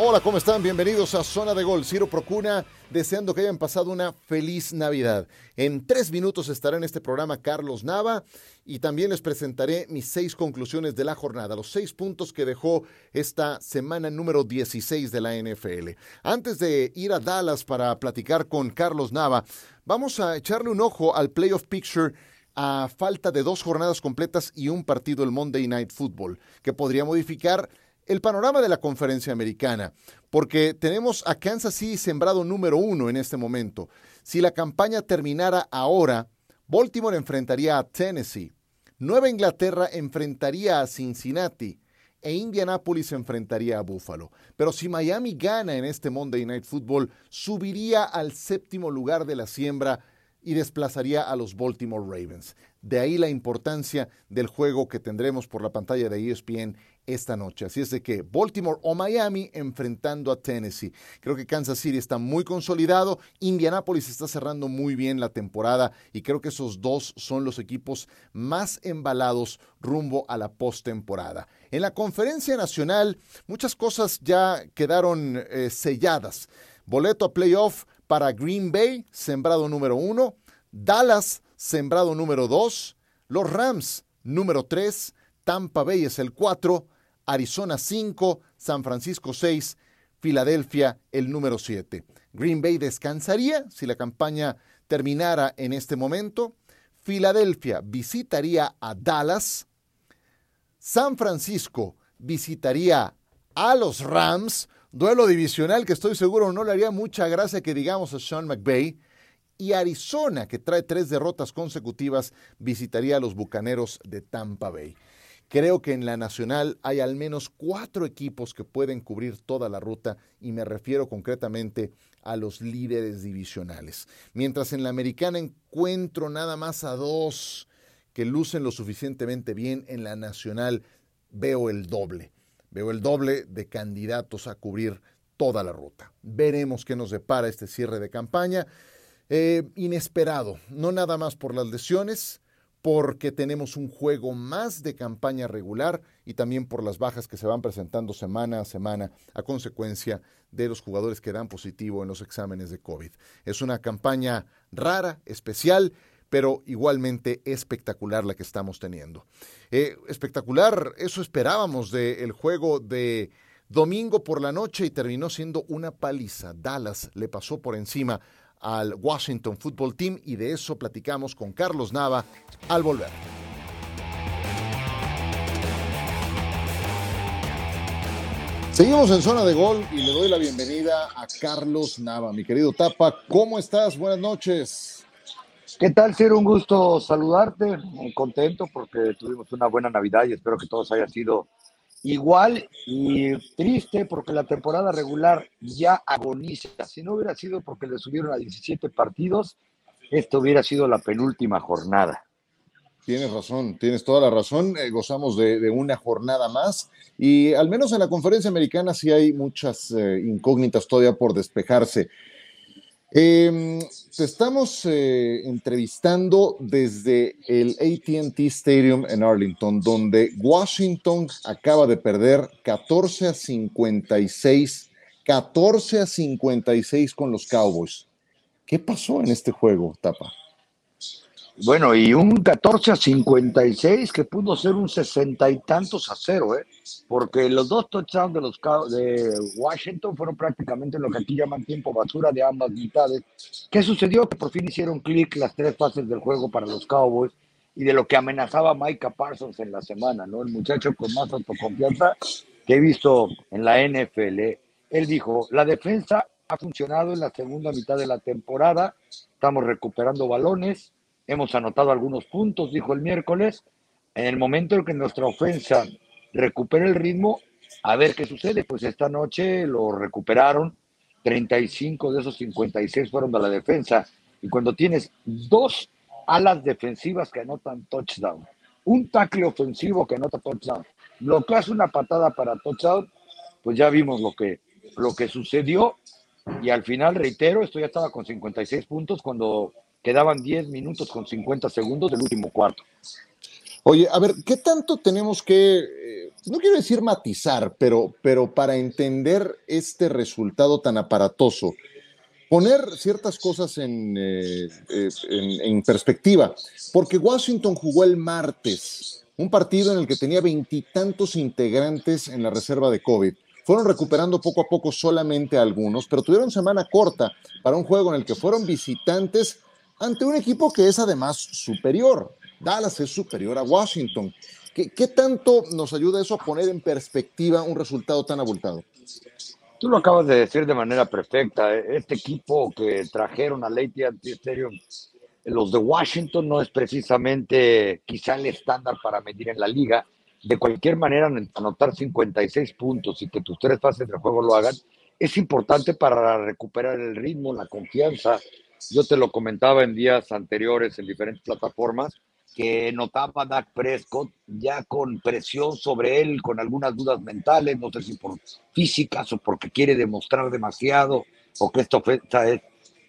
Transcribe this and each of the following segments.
Hola, ¿cómo están? Bienvenidos a Zona de Gol. Ciro Procuna, deseando que hayan pasado una feliz Navidad. En tres minutos estará en este programa Carlos Nava y también les presentaré mis seis conclusiones de la jornada, los seis puntos que dejó esta semana número 16 de la NFL. Antes de ir a Dallas para platicar con Carlos Nava, vamos a echarle un ojo al Playoff Picture a falta de dos jornadas completas y un partido el Monday Night Football, que podría modificar el panorama de la conferencia americana, porque tenemos a Kansas City sembrado número uno en este momento. Si la campaña terminara ahora, Baltimore enfrentaría a Tennessee, Nueva Inglaterra enfrentaría a Cincinnati e Indianapolis enfrentaría a Buffalo. Pero si Miami gana en este Monday Night Football, subiría al séptimo lugar de la siembra y desplazaría a los Baltimore Ravens. De ahí la importancia del juego que tendremos por la pantalla de ESPN esta noche. Así es de que Baltimore o Miami enfrentando a Tennessee. Creo que Kansas City está muy consolidado, Indianapolis está cerrando muy bien la temporada y creo que esos dos son los equipos más embalados rumbo a la postemporada. En la conferencia nacional muchas cosas ya quedaron eh, selladas. Boleto a playoff para Green Bay, sembrado número uno, Dallas, sembrado número dos, los Rams, número tres, Tampa Bay es el cuatro, Arizona 5, San Francisco 6, Filadelfia el número 7. Green Bay descansaría si la campaña terminara en este momento. Filadelfia visitaría a Dallas. San Francisco visitaría a los Rams. Duelo divisional que estoy seguro no le haría mucha gracia que digamos a Sean McVay. Y Arizona, que trae tres derrotas consecutivas, visitaría a los Bucaneros de Tampa Bay. Creo que en la nacional hay al menos cuatro equipos que pueden cubrir toda la ruta y me refiero concretamente a los líderes divisionales. Mientras en la americana encuentro nada más a dos que lucen lo suficientemente bien, en la nacional veo el doble. Veo el doble de candidatos a cubrir toda la ruta. Veremos qué nos depara este cierre de campaña. Eh, inesperado, no nada más por las lesiones, porque tenemos un juego más de campaña regular y también por las bajas que se van presentando semana a semana a consecuencia de los jugadores que dan positivo en los exámenes de COVID. Es una campaña rara, especial, pero igualmente espectacular la que estamos teniendo. Eh, espectacular, eso esperábamos del juego de domingo por la noche y terminó siendo una paliza. Dallas le pasó por encima al Washington Football Team y de eso platicamos con Carlos Nava al volver. Seguimos en zona de gol y le doy la bienvenida a Carlos Nava. Mi querido Tapa, ¿cómo estás? Buenas noches. ¿Qué tal, Ciro? Un gusto saludarte. Contento porque tuvimos una buena Navidad y espero que todos haya sido igual y triste porque la temporada regular ya agoniza. Si no hubiera sido porque le subieron a 17 partidos, esto hubiera sido la penúltima jornada. Tienes razón, tienes toda la razón. Eh, gozamos de, una jornada más y al menos en la conferencia americana sí hay muchas eh, incógnitas todavía por despejarse. Eh, te estamos eh, entrevistando desde el ATT Stadium en Arlington, donde Washington acaba de perder 14 a 56, 14 a 56 con los Cowboys. ¿Qué pasó en este juego, Tapa? Bueno, y un 14 a 56 que pudo ser un sesenta y tantos a cero, ¿eh? porque los dos touchdowns de los de Washington fueron prácticamente lo que aquí llaman tiempo basura de ambas mitades. ¿Qué sucedió? Que por fin hicieron clic las tres fases del juego para los Cowboys y de lo que amenazaba Micah Parsons en la semana, ¿no? El muchacho con más autoconfianza que he visto en la NFL. Él dijo, la defensa ha funcionado en la segunda mitad de la temporada, estamos recuperando balones, hemos anotado algunos puntos, dijo el miércoles. En el momento en que nuestra ofensa recupere el ritmo, a ver qué sucede. Pues esta noche lo recuperaron, 35 de esos 56 fueron de la defensa. Y cuando tienes dos alas defensivas que anotan touchdown, un tackle ofensivo que anota touchdown, lo que hace una patada para touchdown, pues ya vimos lo que, lo que sucedió. Y al final, reitero, esto ya estaba con 56 puntos cuando Quedaban 10 minutos con 50 segundos del último cuarto. Oye, a ver, ¿qué tanto tenemos que eh, no quiero decir matizar, pero, pero para entender este resultado tan aparatoso, poner ciertas cosas en, eh, eh, en, perspectiva, porque Washington jugó el martes, un partido en el que tenía veintitantos integrantes en la reserva de COVID. Fueron recuperando poco a poco solamente algunos, pero tuvieron semana corta para un juego en el que fueron visitantes ante un equipo que es además superior. Dallas es superior a Washington. ¿Qué, ¿Qué, tanto nos ayuda eso a poner en perspectiva un resultado tan abultado? Tú lo acabas de decir de manera perfecta. Este equipo que trajeron a Lady Stadium, los de Washington, no es precisamente quizá el estándar para medir en la liga. De cualquier manera, anotar 56 puntos y que tus tres fases de juego lo hagan, es importante para recuperar el ritmo, la confianza. Yo te lo comentaba en días anteriores en diferentes plataformas que notaba Dak Prescott ya con presión sobre él, con algunas dudas mentales, no sé si por físicas o porque quiere demostrar demasiado o que esta ofensa es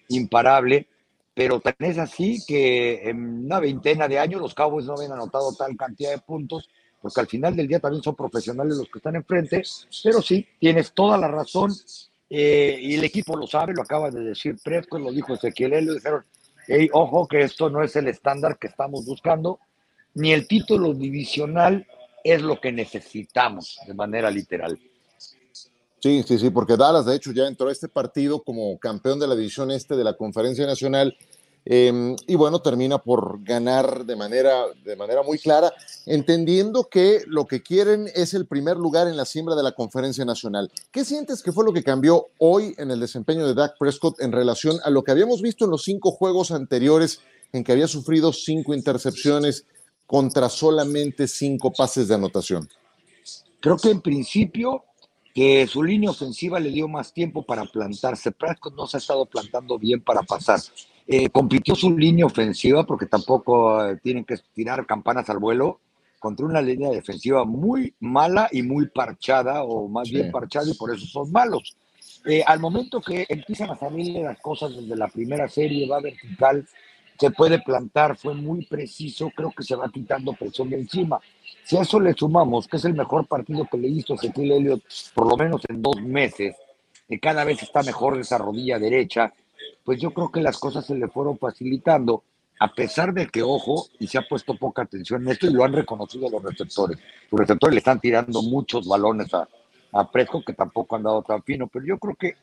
imparable, pero tan es así que en una veintena de años los Cowboys no habían anotado tal cantidad de puntos, porque al final del día también son profesionales los que están enfrente, pero sí, tienes toda la razón, eh, y el equipo lo sabe, lo acaba de decir Prescott, lo dijo Ezequiel, lo dijeron, ojo que esto no es el estándar que estamos buscando, ni el título divisional es lo que necesitamos de manera literal. Sí, sí, sí, porque Dallas de hecho ya entró a este partido como campeón de la división este de la Conferencia Nacional Em, y bueno, termina por ganar de manera, de manera muy clara, entendiendo que lo que quieren es el primer lugar en la siembra de la conferencia nacional. ¿Qué sientes que fue lo que cambió hoy en el desempeño de Dak Prescott en relación a lo que habíamos visto en los cinco juegos anteriores en que había sufrido cinco intercepciones contra solamente cinco pases de anotación? Creo que en principio que su línea ofensiva le dio más tiempo para plantarse. Prescott no se ha estado plantando bien para pasar. Eh, compitió su línea ofensiva porque tampoco eh, tienen que tirar campanas al vuelo contra una línea defensiva muy mala y muy parchada, o más bien parchada, y por eso son malos. Eh, al momento que empiezan a salir las cosas desde la primera serie, va vertical, se puede plantar, fue muy preciso, creo que se va quitando presión de encima. Si a eso le sumamos, que es el mejor partido que le hizo Ezequiel Elliott, por lo menos en dos meses, que cada vez está mejor de esa rodilla derecha, pues yo creo que las cosas se le fueron facilitando, a pesar de que, ojo, y se ha puesto poca atención en esto y lo han reconocido los receptores. Los receptores le están tirando muchos balones a, a Presco, que tampoco han dado tan fino, pero yo creo que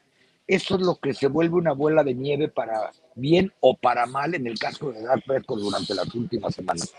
eso es lo que se vuelve una bola de nieve para bien o para mal en el caso de Dak Prescott durante las últimas semanas.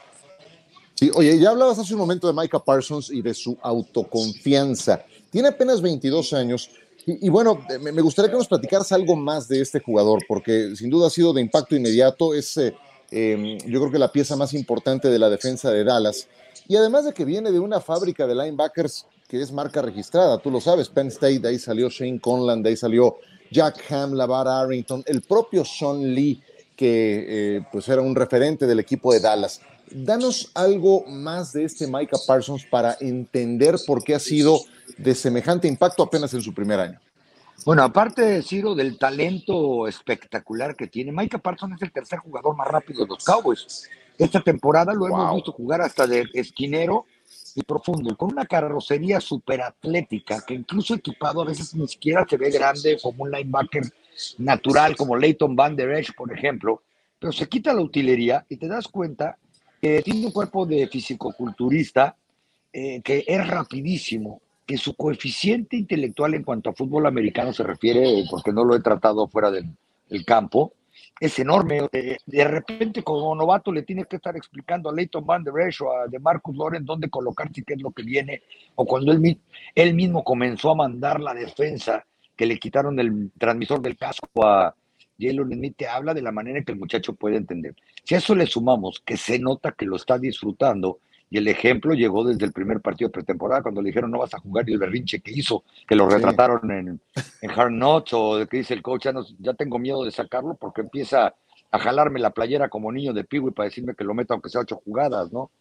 Sí, oye, ya hablabas hace un momento de Micah Parsons y de su autoconfianza. Tiene apenas 22 años, y, bueno, me gustaría que nos platicaras algo más de este jugador, porque sin duda ha sido de impacto inmediato, es eh, em, yo creo que la pieza más importante de la defensa de Dallas. Y además de que viene de una fábrica de linebackers que es marca registrada, tú lo sabes, Penn State, de ahí salió Shane Conland, de ahí salió Jack Ham, Lavar Arrington, el propio Sean Lee, que eh, pues era un referente del equipo de Dallas. Danos algo más de este Micah Parsons para entender por qué ha sido de semejante impacto apenas en su primer año. Bueno, aparte de Ciro, del talento espectacular que tiene, Micah Parsons es el tercer jugador más rápido de los Cowboys. Esta temporada lo hemos visto jugar hasta de esquinero y profundo, con una carrocería súper atlética, que incluso equipado a veces ni siquiera se ve grande como un linebacker natural, como Leighton Van Der Esch, por ejemplo, pero se quita la utilería y te das cuenta que tiene un cuerpo de fisicoculturista eh, que es rapidísimo, que su coeficiente intelectual en cuanto a fútbol americano se refiere, porque no lo he tratado fuera del, campo, es enorme. De repente, como novato, le tienes que estar explicando a Leighton Van Der Esch o a de Marcus Loren dónde colocarse y qué es lo que viene. O cuando él, él mismo comenzó a mandar la defensa, que le quitaron el transmisor del casco a Jalen Smith, te habla de la manera que el muchacho puede entender. Si a eso le sumamos que se nota que lo está disfrutando, y el ejemplo llegó desde el primer partido de pretemporada, cuando le dijeron no vas a jugar y el berrinche que hizo, que lo retrataron en, en Hard Knocks, o de que dice el coach, ya, ya, tengo miedo de sacarlo porque empieza a jalarme la playera como niño de piwi para decirme que lo meta aunque sea ocho jugadas, ¿no?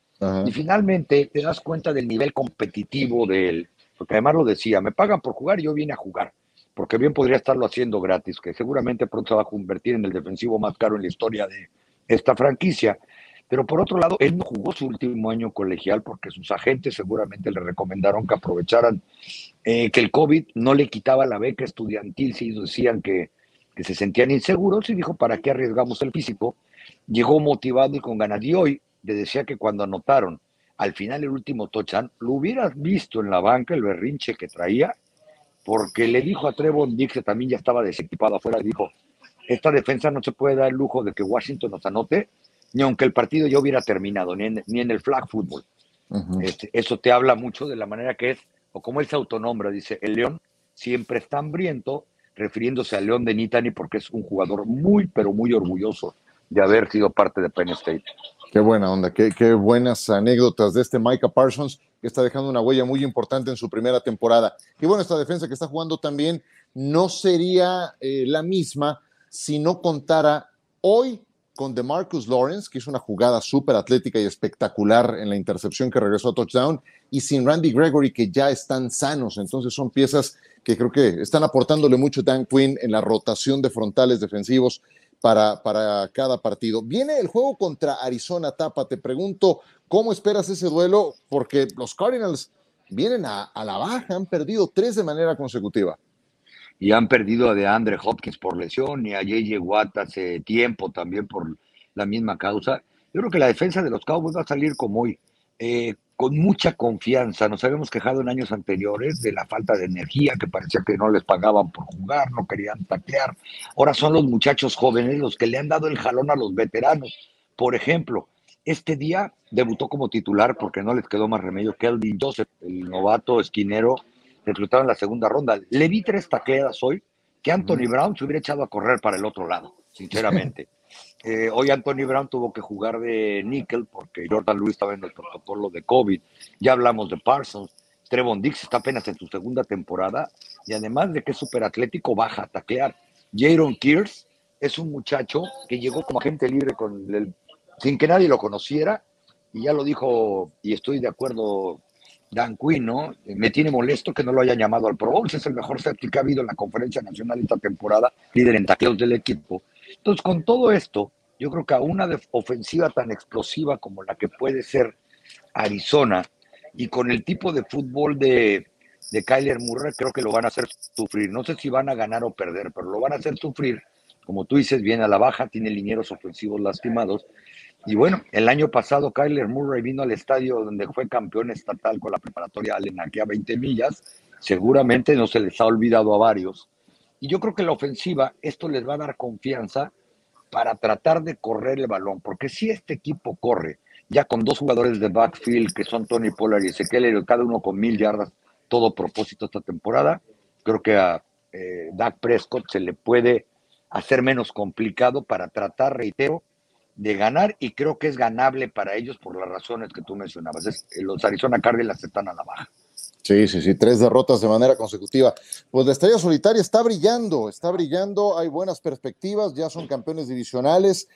Y finalmente te das cuenta del nivel competitivo de él, porque además lo decía, me pagan por jugar y yo vine a jugar, porque bien podría estarlo haciendo gratis, que seguramente pronto se va a convertir en el defensivo más caro en la historia de esta franquicia Pero por otro lado, él no jugó su último año colegial porque sus agentes seguramente le recomendaron que aprovecharan eh, que el COVID no le quitaba la beca estudiantil si decían que, que, se sentían inseguros y dijo, ¿para qué arriesgamos el físico? Llegó motivado y con ganas. Y hoy le decía que cuando anotaron al final el último touchdown, lo hubieras visto en la banca el berrinche que traía, porque le dijo a Trevon Dix, que también ya estaba desequipado afuera, dijo, esta defensa no se puede dar el lujo de que Washington nos anote, ni aunque el partido ya hubiera terminado, ni en, ni en el flag football. este, eso te habla mucho de la manera que es, o como él se autonombra, dice, el León siempre está hambriento, refiriéndose al León de Nitani porque es un jugador muy, pero muy orgulloso de haber sido parte de Penn State. Qué buena onda, qué, qué, buenas anécdotas de este Micah Parsons, que está dejando una huella muy importante en su primera temporada. Y bueno, esta defensa que está jugando también no sería eh, la misma si no contara hoy con DeMarcus Lawrence, que hizo una jugada súper atlética y espectacular en la intercepción que regresó a touchdown, y sin Randy Gregory, que ya están sanos. Entonces son piezas que creo que están aportándole mucho Dan Quinn en la rotación de frontales defensivos para, para cada partido. Viene el juego contra Arizona Tapa. Te pregunto, ¿cómo esperas ese duelo? Porque los Cardinals vienen a, a la baja, han perdido tres de manera consecutiva y han perdido a DeAndre Hopkins por lesión y a JJ Watt hace tiempo también por la misma causa. Yo creo que la defensa de los Cowboys va a salir como hoy, eh, con mucha confianza. Nos habíamos quejado en años anteriores de la falta de energía, que parecía que no les pagaban por jugar, no querían taclear. Ahora son los muchachos jóvenes los que le han dado el jalón a los veteranos. Por ejemplo, este día debutó como titular porque no les quedó más remedio. Kelvin Joseph, el novato esquinero, reclutado en la segunda ronda. Le vi tres taqueadas hoy que Anthony Brown se hubiera echado a correr para el otro lado, sinceramente. Eh, hoy Anthony Brown tuvo que jugar de níquel porque Jordan Lewis estaba en el protocolo de COVID. Ya hablamos de Parsons. Trevon Dix está apenas en su segunda temporada y además de que es súper atlético, baja a taclear. Jaron Kears es un muchacho que llegó como agente libre con el, sin que nadie lo conociera y ya lo dijo y estoy de acuerdo Dan Quinn, ¿no? Me tiene molesto que no lo hayan llamado al Pro Bowl. Es el mejor safety que ha habido en la conferencia nacional esta temporada, líder en tacleos del equipo. Entonces, con todo esto, yo creo que a una ofensiva tan explosiva como la que puede ser Arizona y con el tipo de fútbol de, de Kyler Murray, creo que lo van a hacer sufrir. No sé si van a ganar o perder, pero lo van a hacer sufrir. Como tú dices, viene a la baja, tiene linieros ofensivos lastimados y bueno, el año pasado Kyler Murray vino al estadio donde fue campeón estatal con la preparatoria Allen aquí a 20 millas. Seguramente no se les ha olvidado a varios. Y yo creo que la ofensiva, esto les va a dar confianza para tratar de correr el balón. Porque si este equipo corre, ya con dos jugadores de backfield que son Tony Pollard y Ezequiel, cada uno con mil yardas, todo propósito esta temporada, creo que a eh, Dak Prescott se le puede hacer menos complicado para tratar, reitero, de ganar y creo que es ganable para ellos por las razones que tú mencionabas. Es, los Arizona Cardinals están a la baja. Sí, sí, sí, tres derrotas de manera consecutiva. Pues la estrella solitaria está brillando, está brillando, hay buenas perspectivas, ya son campeones divisionales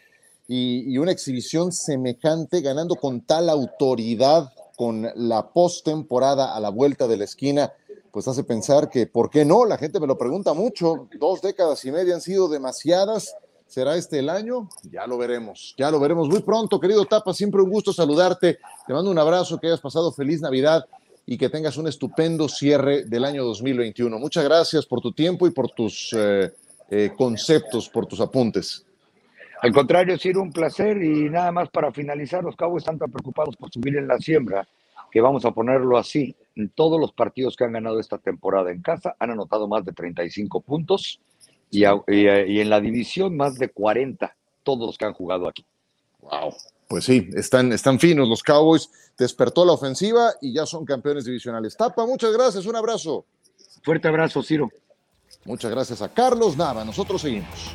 y, y una exhibición semejante, ganando con tal autoridad con la postemporada a la vuelta de la esquina, pues hace pensar que, ¿por qué no? La gente me lo pregunta mucho, dos décadas y media han sido demasiadas ¿Será este el año? Ya lo veremos, ya lo veremos muy pronto, querido Tapa, siempre un gusto saludarte. Te mando un abrazo, que hayas pasado feliz Navidad y que tengas un estupendo cierre del año 2021. Muchas gracias por tu tiempo y por tus eh, eh, conceptos, por tus apuntes. Al contrario, sí, un placer y nada más para finalizar, los cabos están tan preocupados por subir en la siembra que vamos a ponerlo así. En todos los partidos que han ganado esta temporada en casa han anotado más de 35 puntos y, y, en la división más de 40, todos los que han jugado aquí. Wow. Pues sí, están, están finos los Cowboys. Despertó la ofensiva y ya son campeones divisionales. Tapa, muchas gracias, un abrazo. Fuerte abrazo, Ciro. Muchas gracias a Carlos Nava. Nosotros seguimos.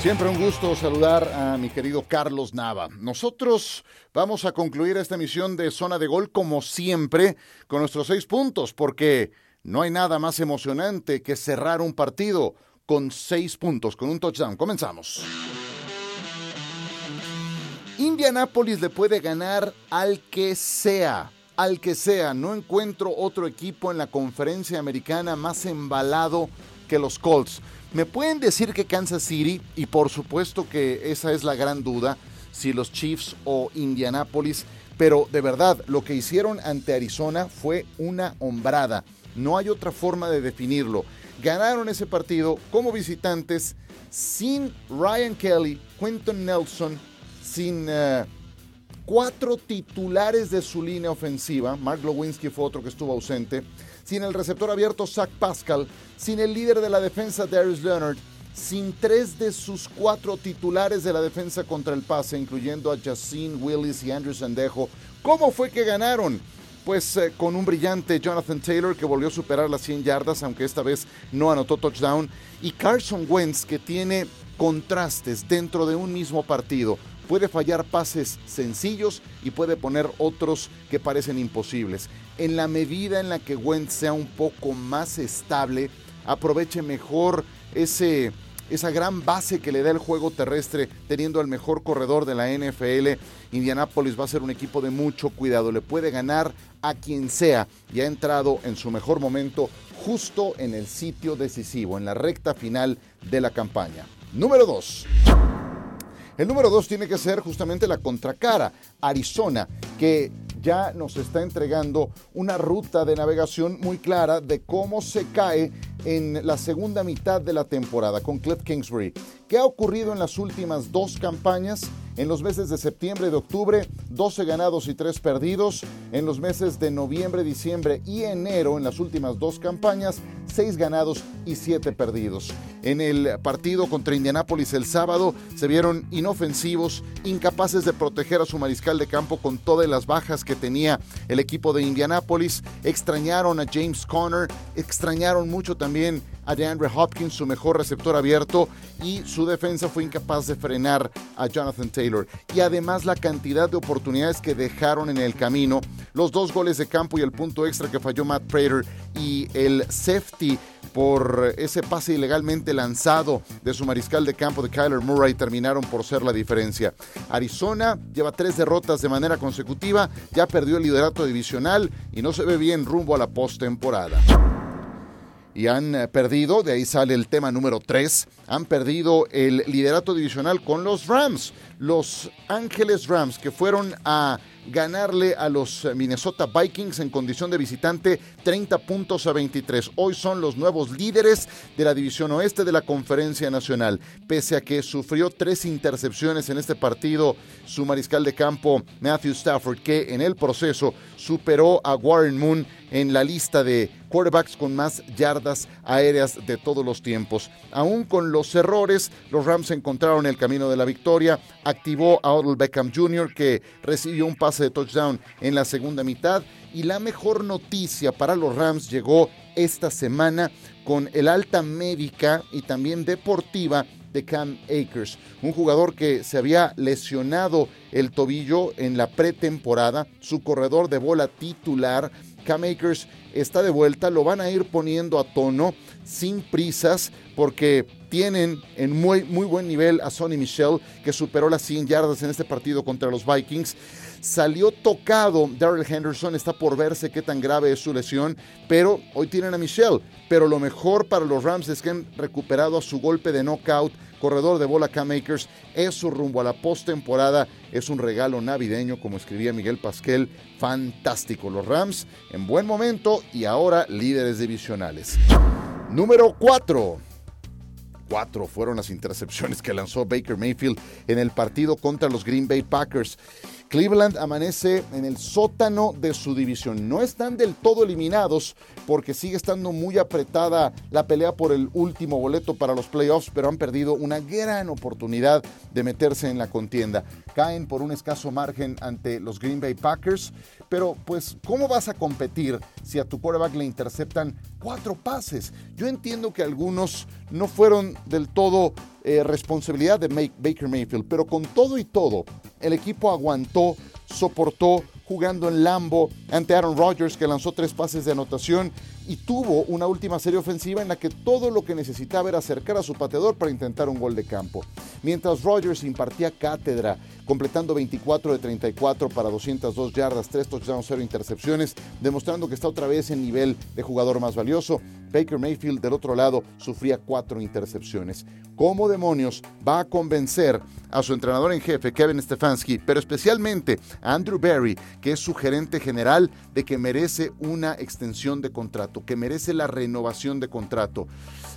Siempre un gusto saludar a mi querido Carlos Nava. Nosotros vamos a concluir esta emisión de Zona de Gol como siempre con nuestros seis puntos, porque no hay nada más emocionante que cerrar un partido con seis puntos, con un touchdown. Comenzamos. Indianápolis le puede ganar al que sea, al que sea. No encuentro otro equipo en la conferencia americana más embalado que los Colts. Me pueden decir que Kansas City, y por supuesto que esa es la gran duda, si los Chiefs o Indianapolis, pero de verdad lo que hicieron ante Arizona fue una hombrada. No hay otra forma de definirlo. Ganaron ese partido como visitantes sin Ryan Kelly, Quentin Nelson, sin eh, cuatro titulares de su línea ofensiva. Mark Lewinsky fue otro que estuvo ausente. Sin el receptor abierto Zach Pascal, sin el líder de la defensa Darius Leonard, sin tres de sus cuatro titulares de la defensa contra el pase, incluyendo a Jacine Willis y Andrew Sandejo. ¿Cómo fue que ganaron? Pues eh, con un brillante Jonathan Taylor que volvió a superar las 100 yardas, aunque esta vez no anotó touchdown, y Carson Wentz que tiene contrastes dentro de un mismo partido. Puede fallar pases sencillos y puede poner otros que parecen imposibles. En la medida en la que Wentz sea un poco más estable, aproveche mejor ese esa gran base que le da el juego terrestre, teniendo al mejor corredor de la NFL. Indianapolis va a ser un equipo de mucho cuidado, le puede ganar a quien sea y ha entrado en su mejor momento justo en el sitio decisivo, en la recta final de la campaña. Número 2. El número 2 tiene que ser justamente la contracara, Arizona, que ya nos está entregando una ruta de navegación muy clara de cómo se cae en la segunda mitad de la temporada con Cliff Kingsbury. ¿Qué ha ocurrido en las últimas dos campañas? En los meses de septiembre y de octubre, 12 ganados y 3 perdidos. En los meses de noviembre, diciembre y enero, en las últimas dos campañas, 6 ganados y 7 perdidos. En el partido contra Indianápolis el sábado se vieron inofensivos, incapaces de proteger a su mariscal de campo con todas las bajas que tenía el equipo de Indianápolis. Extrañaron a James Conner, extrañaron mucho también a DeAndre Hopkins, su mejor receptor abierto, y su defensa fue incapaz de frenar a Jonathan Taylor. Y además la cantidad de oportunidades que dejaron en el camino, los dos goles de campo y el punto extra que falló Matt Prater y el safety por ese pase ilegalmente lanzado de su mariscal de campo de Kyler Murray terminaron por ser la diferencia. Arizona lleva tres derrotas de manera consecutiva, ya perdió el liderato divisional y no se ve bien rumbo a la postemporada y han eh, perdido, de ahí sale el tema número 3, han perdido el liderato divisional con los Rams, los Ángeles Rams que fueron a ganarle a los Minnesota Vikings en condición de visitante 30 puntos a 23. Hoy son los nuevos líderes de la división oeste de la Conferencia Nacional. Pese a que sufrió tres intercepciones en este partido, su mariscal de campo Matthew Stafford, que en el proceso superó a Warren Moon en la lista de quarterbacks con más yardas aéreas de todos los tiempos. Aún con los errores, los Rams encontraron el camino de la victoria. Activó a Odell Beckham Jr., que recibió un pase de touchdown en la segunda mitad. Y la mejor noticia para los Rams llegó esta semana con el alta médica y también deportiva de Cam Akers, un jugador que se había lesionado el tobillo en la pretemporada, su corredor de bola titular. Cam Akers está de vuelta, lo van a ir poniendo a tono sin prisas porque tienen en muy, muy buen nivel a Sonny Michel que superó las 100 yardas en este partido contra los Vikings. Salió tocado Daryl Henderson, está por verse qué tan grave es su lesión, pero hoy tienen a Michelle. Pero lo mejor para los Rams es que han recuperado a su golpe de knockout, corredor de bola K-Makers. Es su rumbo a la postemporada, es un regalo navideño, como escribía Miguel Pasquel. Fantástico. Los Rams en buen momento y ahora líderes divisionales. Número 4 cuatro fueron las intercepciones que lanzó Baker Mayfield en el partido contra los Green Bay Packers. Cleveland amanece en el sótano de su división. No están del todo eliminados porque sigue estando muy apretada la pelea por el último boleto para los playoffs, pero han perdido una gran oportunidad de meterse en la contienda. Caen por un escaso margen ante los Green Bay Packers, pero pues ¿cómo vas a competir si a tu quarterback le interceptan cuatro pases? Yo entiendo que algunos no fueron del todo eh, responsabilidad de Baker Mayfield, pero con todo y todo, el equipo aguantó, soportó, jugando en Lambo ante Aaron Rodgers, que lanzó tres pases de anotación y tuvo una última serie ofensiva en la que todo lo que necesitaba era acercar a su pateador para intentar un gol de campo. Mientras Rodgers impartía cátedra, completando 24 de 34 para 202 yardas, 3 touchdowns, 0 intercepciones, demostrando que está otra vez en nivel de jugador más valioso. Baker Mayfield del otro lado sufría cuatro intercepciones. ¿Cómo demonios va a convencer a su entrenador en jefe, Kevin Stefanski, pero especialmente a Andrew Barry, que es su gerente general, de que merece una extensión de contrato, que merece la renovación de contrato?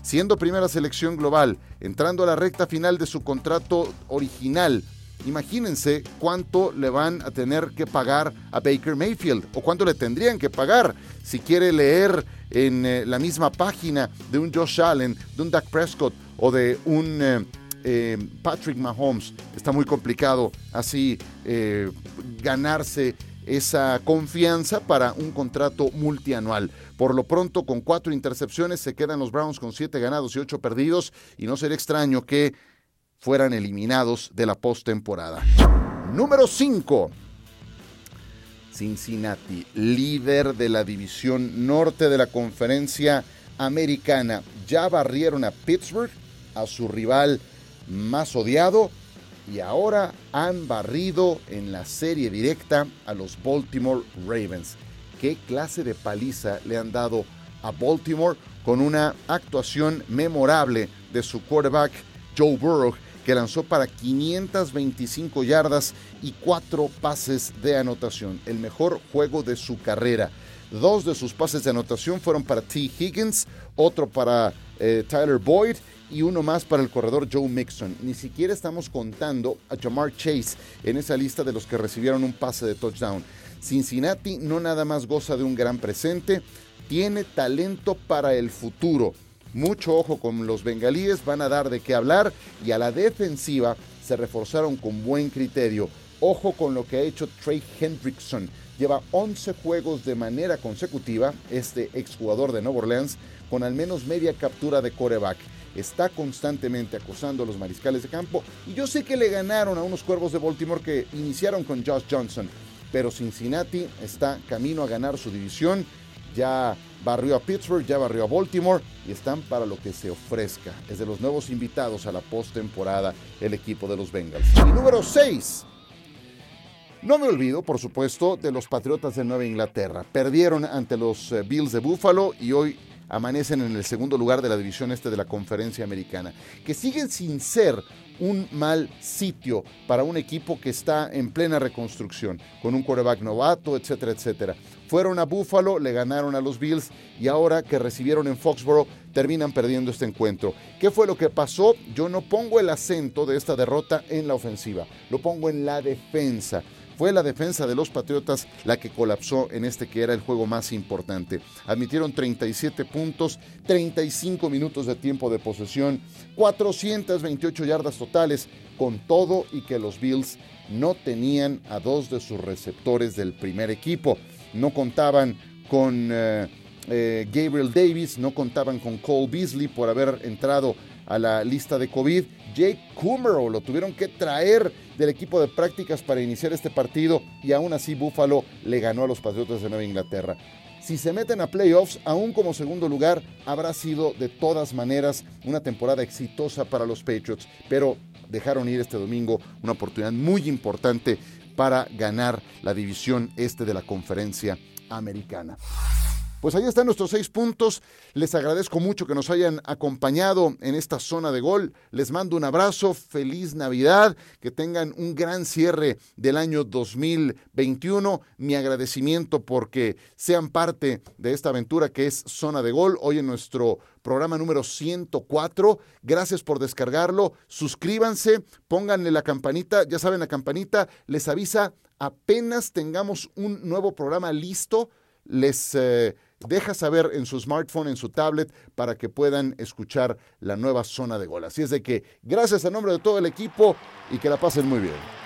Siendo primera selección global, entrando a la recta final de su contrato original, Imagínense cuánto le van a tener que pagar a Baker Mayfield o cuánto le tendrían que pagar si quiere leer en eh, la misma página de un Josh Allen, de un Dak Prescott o de un eh, eh, Patrick Mahomes. Está muy complicado así ganarse esa confianza para un contrato multianual. Por lo pronto, con cuatro intercepciones, se quedan los Browns con siete ganados y ocho perdidos, y no sería extraño que fueran eliminados de la postemporada. Número 5. Cincinnati, líder de la división norte de la conferencia americana. Ya barrieron a Pittsburgh, a su rival más odiado, y ahora han barrido en la serie directa a los Baltimore Ravens. ¿Qué clase de paliza le han dado a Baltimore con una actuación memorable de su quarterback Joe Burrow? que lanzó para 525 yardas y cuatro pases de anotación, el mejor juego de su carrera. Dos de sus pases de anotación fueron para T. Higgins, otro para eh, Tyler Boyd y uno más para el corredor Joe Mixon. Ni siquiera estamos contando a Jamar Chase en esa lista de los que recibieron un pase de touchdown. Cincinnati no nada más goza de un gran presente, tiene talento para el futuro. Mucho ojo con los bengalíes, van a dar de qué hablar y a la defensiva se reforzaron con buen criterio. Ojo con lo que ha hecho Trey Hendrickson. Lleva 11 juegos de manera consecutiva, este exjugador de Nueva Orleans, con al menos media captura de coreback. Está constantemente acosando a los mariscales de campo y yo sé que le ganaron a unos cuervos de Baltimore que iniciaron con Josh Johnson, pero Cincinnati está camino a ganar su división. Ya barrió a Pittsburgh, ya barrió a Baltimore y están para lo que se ofrezca. Es de los nuevos invitados a la postemporada el equipo de los Bengals. Y número 6. No me olvido, por supuesto, de los Patriotas de Nueva Inglaterra. Perdieron ante los eh, Bills de Buffalo y hoy amanecen en el segundo lugar de la división este de la conferencia americana, que siguen sin ser un mal sitio para un equipo que está en plena reconstrucción, con un quarterback novato, etcétera, etcétera. Fueron a Buffalo, le ganaron a los Bills y ahora que recibieron en Foxborough terminan perdiendo este encuentro. ¿Qué fue lo que pasó? Yo no pongo el acento de esta derrota en la ofensiva, lo pongo en la defensa. Fue la defensa de los Patriotas la que colapsó en este que era el juego más importante. Admitieron 37 puntos, 35 minutos de tiempo de posesión, 428 yardas totales, con todo y que los Bills no tenían a dos de sus receptores del primer equipo no contaban con eh, eh, Gabriel Davis, no contaban con Cole Beasley por haber entrado a la lista de COVID. Jake Kummerow lo tuvieron que traer del equipo de prácticas para iniciar este partido y aún así Buffalo le ganó a los Patriotas de Nueva Inglaterra. Si se meten a playoffs, aún como segundo lugar, habrá sido de todas maneras una temporada exitosa para los Patriots, pero dejaron ir este domingo una oportunidad muy importante para ganar la división este de la conferencia americana. Pues ahí están nuestros seis puntos. Les agradezco mucho que nos hayan acompañado en esta zona de gol. Les mando un abrazo, feliz Navidad, que tengan un gran cierre del año 2021. Mi agradecimiento porque sean parte de esta aventura que es zona de gol. Hoy en nuestro programa número 104. Gracias por descargarlo. Suscríbanse, pónganle la campanita. Ya saben, la campanita les avisa apenas tengamos un nuevo programa listo. Les... Eh, deja saber en su smartphone, en su tablet, para que puedan escuchar la nueva zona de gol. Así es de que gracias a nombre de todo el equipo y que la pasen muy bien.